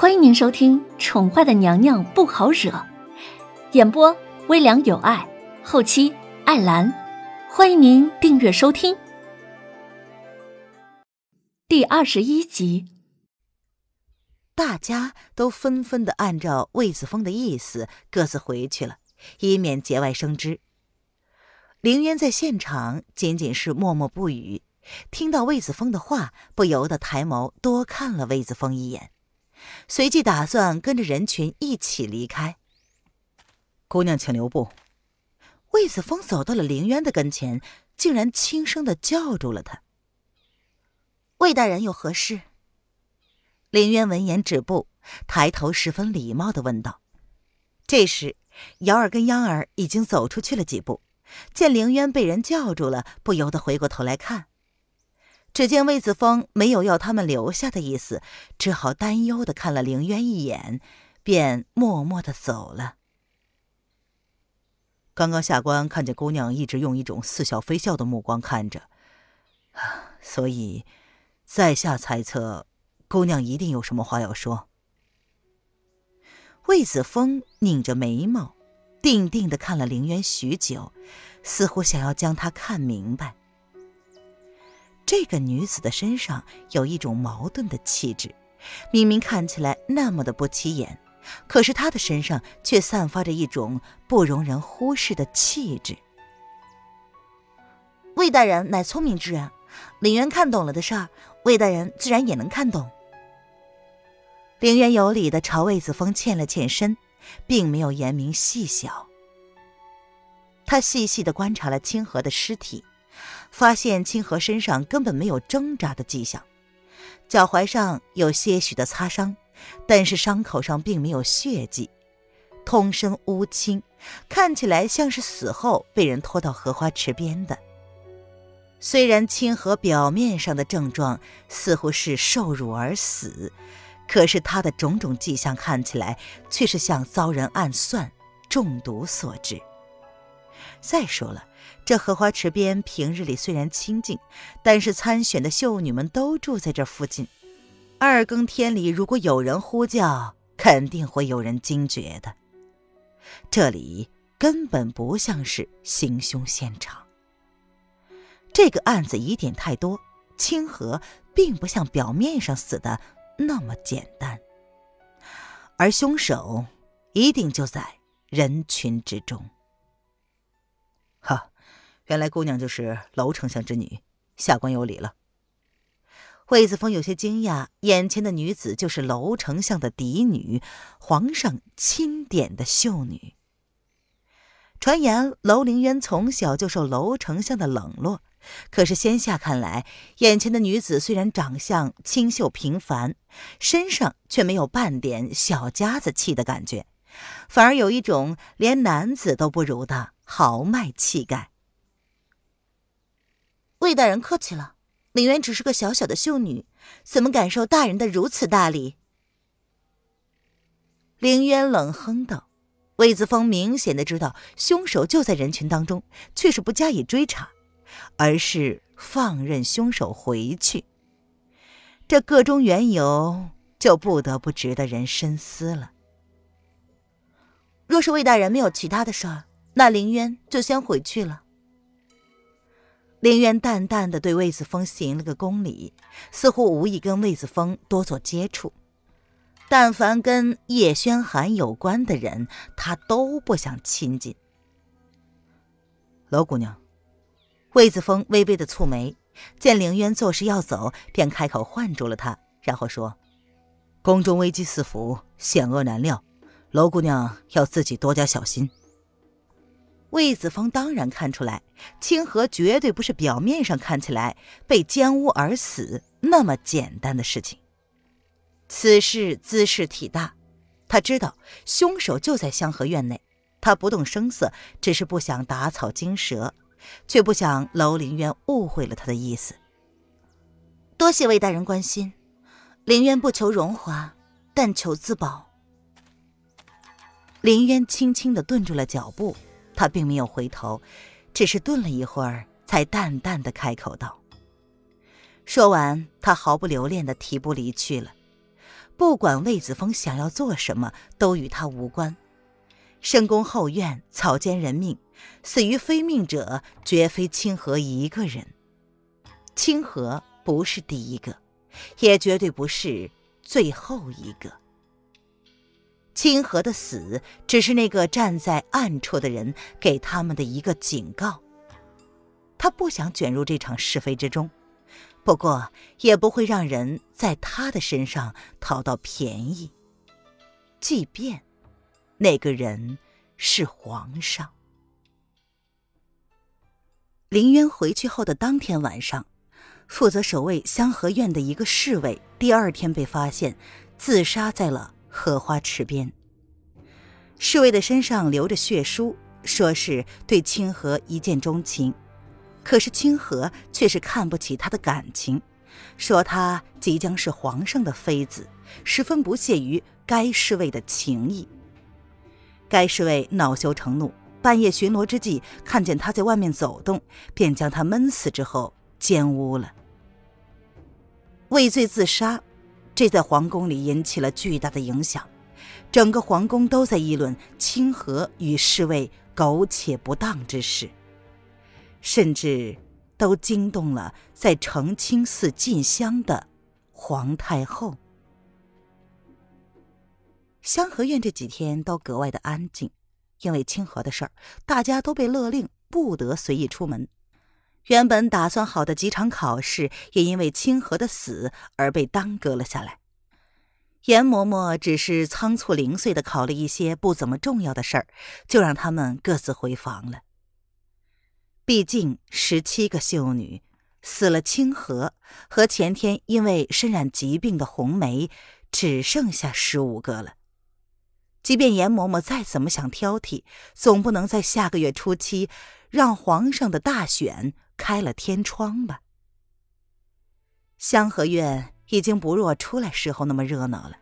欢迎您收听《宠坏的娘娘不好惹》，演播微凉有爱，后期艾兰。欢迎您订阅收听。第二十一集，大家都纷纷的按照魏子峰的意思各自回去了，以免节外生枝。凌渊在现场仅仅是默默不语，听到魏子峰的话，不由得抬眸多看了魏子峰一眼。随即打算跟着人群一起离开。姑娘，请留步。魏子峰走到了凌渊的跟前，竟然轻声的叫住了他。魏大人有何事？凌渊闻言止步，抬头十分礼貌的问道。这时，瑶儿跟央儿已经走出去了几步，见凌渊被人叫住了，不由得回过头来看。只见魏子峰没有要他们留下的意思，只好担忧的看了凌渊一眼，便默默的走了。刚刚下官看见姑娘一直用一种似笑非笑的目光看着，所以，在下猜测，姑娘一定有什么话要说。魏子峰拧着眉毛，定定的看了凌渊许久，似乎想要将他看明白。这个女子的身上有一种矛盾的气质，明明看起来那么的不起眼，可是她的身上却散发着一种不容人忽视的气质。魏大人乃聪明之人，凌渊看懂了的事儿，魏大人自然也能看懂。凌渊有礼的朝魏子峰欠了欠身，并没有言明细小。他细细的观察了清河的尸体。发现清河身上根本没有挣扎的迹象，脚踝上有些许的擦伤，但是伤口上并没有血迹，通身乌青，看起来像是死后被人拖到荷花池边的。虽然清河表面上的症状似乎是受辱而死，可是他的种种迹象看起来却是像遭人暗算、中毒所致。再说了。这荷花池边平日里虽然清静，但是参选的秀女们都住在这附近。二更天里，如果有人呼叫，肯定会有人惊觉的。这里根本不像是行凶现场。这个案子疑点太多，清河并不像表面上死的那么简单，而凶手一定就在人群之中。哈。原来姑娘就是娄丞相之女，下官有礼了。魏子峰有些惊讶，眼前的女子就是娄丞相的嫡女，皇上钦点的秀女。传言娄凌渊从小就受娄丞相的冷落，可是仙下看来，眼前的女子虽然长相清秀平凡，身上却没有半点小家子气的感觉，反而有一种连男子都不如的豪迈气概。魏大人客气了，凌渊只是个小小的秀女，怎么感受大人的如此大礼？凌渊冷哼道。魏子峰明显的知道凶手就在人群当中，却是不加以追查，而是放任凶手回去。这个中缘由，就不得不值得人深思了。若是魏大人没有其他的事儿，那凌渊就先回去了。凌渊淡淡的对魏子峰行了个恭礼，似乎无意跟魏子峰多做接触。但凡跟叶轩寒有关的人，他都不想亲近。娄姑娘，魏子峰微微的蹙眉，见凌渊作势要走，便开口唤住了他，然后说：“宫中危机四伏，险恶难料，娄姑娘要自己多加小心。”魏子峰当然看出来，清河绝对不是表面上看起来被奸污而死那么简单的事情。此事姿势体大，他知道凶手就在香河院内，他不动声色，只是不想打草惊蛇，却不想楼凌渊误会了他的意思。多谢魏大人关心，凌渊不求荣华，但求自保。凌渊轻轻的顿住了脚步。他并没有回头，只是顿了一会儿，才淡淡的开口道。说完，他毫不留恋的提步离去了。不管魏子峰想要做什么，都与他无关。深宫后院草菅人命，死于非命者绝非清河一个人。清河不是第一个，也绝对不是最后一个。清河的死，只是那个站在暗处的人给他们的一个警告。他不想卷入这场是非之中，不过也不会让人在他的身上讨到便宜，即便。那个人是皇上。林渊回去后的当天晚上，负责守卫香河院的一个侍卫，第二天被发现自杀在了荷花池边。侍卫的身上流着血书，说是对清河一见钟情，可是清河却是看不起他的感情，说他即将是皇上的妃子，十分不屑于该侍卫的情谊。该侍卫恼羞成怒，半夜巡逻之际，看见他在外面走动，便将他闷死之后奸污了。畏罪自杀，这在皇宫里引起了巨大的影响，整个皇宫都在议论清河与侍卫苟且不当之事，甚至都惊动了在澄清寺进香的皇太后。香河院这几天都格外的安静，因为清河的事儿，大家都被勒令不得随意出门。原本打算好的几场考试，也因为清河的死而被耽搁了下来。严嬷嬷只是仓促零碎的考了一些不怎么重要的事儿，就让他们各自回房了。毕竟十七个秀女死了，清河和前天因为身染疾病的红梅，只剩下十五个了。即便严嬷嬷再怎么想挑剔，总不能在下个月初七让皇上的大选开了天窗吧？香河院已经不若出来时候那么热闹了，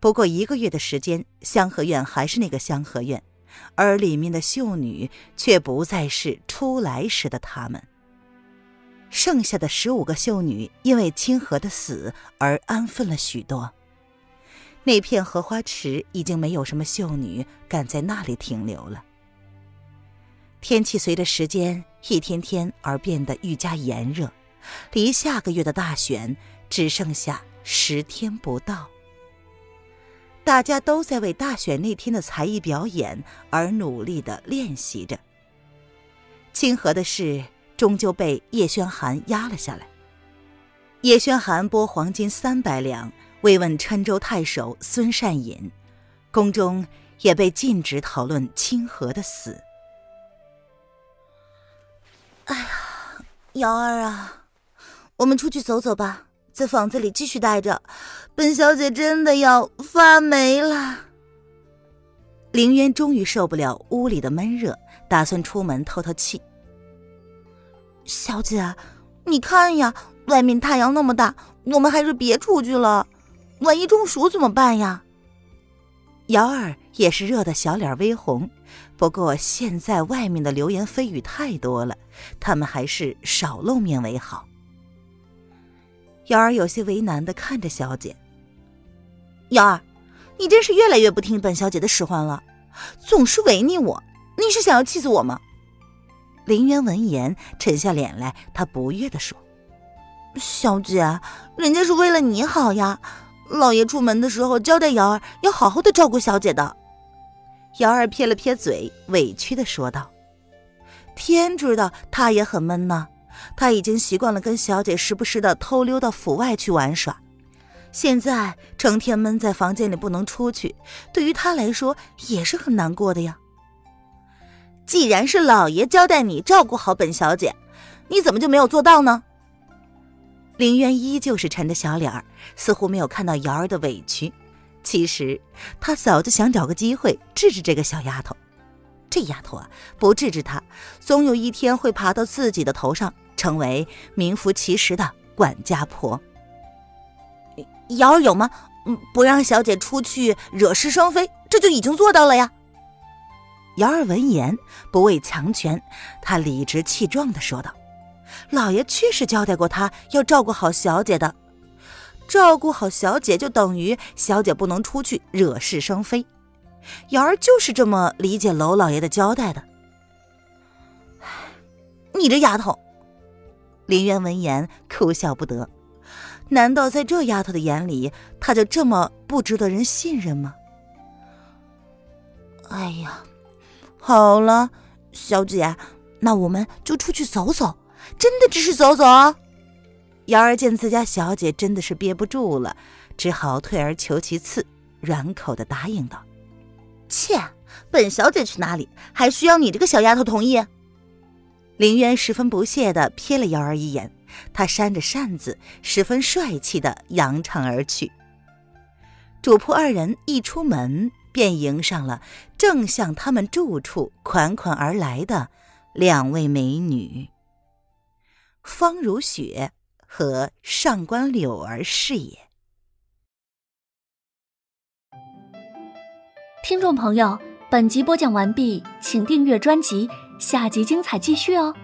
不过一个月的时间，香河院还是那个香河院，而里面的秀女却不再是出来时的她们。剩下的十五个秀女因为清河的死而安分了许多。那片荷花池已经没有什么秀女敢在那里停留了。天气随着时间一天天而变得愈加炎热，离下个月的大选只剩下十天不到。大家都在为大选那天的才艺表演而努力的练习着。清河的事终究被叶宣寒压了下来。叶宣寒拨黄金三百两。慰问郴州太守孙善隐，宫中也被禁止讨论清河的死。哎呀，瑶儿啊，我们出去走走吧，在房子里继续待着，本小姐真的要发霉了。凌渊终于受不了屋里的闷热，打算出门透透气。小姐，你看呀，外面太阳那么大，我们还是别出去了。万一中暑怎么办呀？瑶儿也是热得小脸微红，不过现在外面的流言蜚语太多了，他们还是少露面为好。瑶儿有些为难的看着小姐：“瑶儿，你真是越来越不听本小姐的使唤了，总是违逆我，你是想要气死我吗？”林渊闻言沉下脸来，他不悦的说：“小姐，人家是为了你好呀。”老爷出门的时候交代瑶儿要好好的照顾小姐的。瑶儿撇了撇嘴，委屈的说道：“天知道，他也很闷呢。他已经习惯了跟小姐时不时的偷溜到府外去玩耍，现在成天闷在房间里不能出去，对于他来说也是很难过的呀。既然是老爷交代你照顾好本小姐，你怎么就没有做到呢？”林渊依旧是沉着小脸儿，似乎没有看到瑶儿的委屈。其实他早就想找个机会治治这个小丫头。这丫头啊，不治治她，总有一天会爬到自己的头上，成为名副其实的管家婆。瑶儿有吗？嗯，不让小姐出去惹是生非，这就已经做到了呀。瑶儿闻言不畏强权，她理直气壮的说道。老爷确实交代过他要照顾好小姐的，照顾好小姐就等于小姐不能出去惹是生非。瑶儿就是这么理解娄老爷的交代的。你这丫头！林渊闻言哭笑不得。难道在这丫头的眼里，她就这么不值得人信任吗？哎呀，好了，小姐，那我们就出去走走，真的只是走走。瑶儿见自家小姐真的是憋不住了，只好退而求其次，软口的答应道：“切，本小姐去哪里，还需要你这个小丫头同意？”林渊十分不屑的瞥了瑶儿一眼。他扇着扇子，十分帅气的扬长而去。主仆二人一出门，便迎上了正向他们住处款款而来的两位美女——方如雪和上官柳儿是也。听众朋友，本集播讲完毕，请订阅专辑，下集精彩继续哦。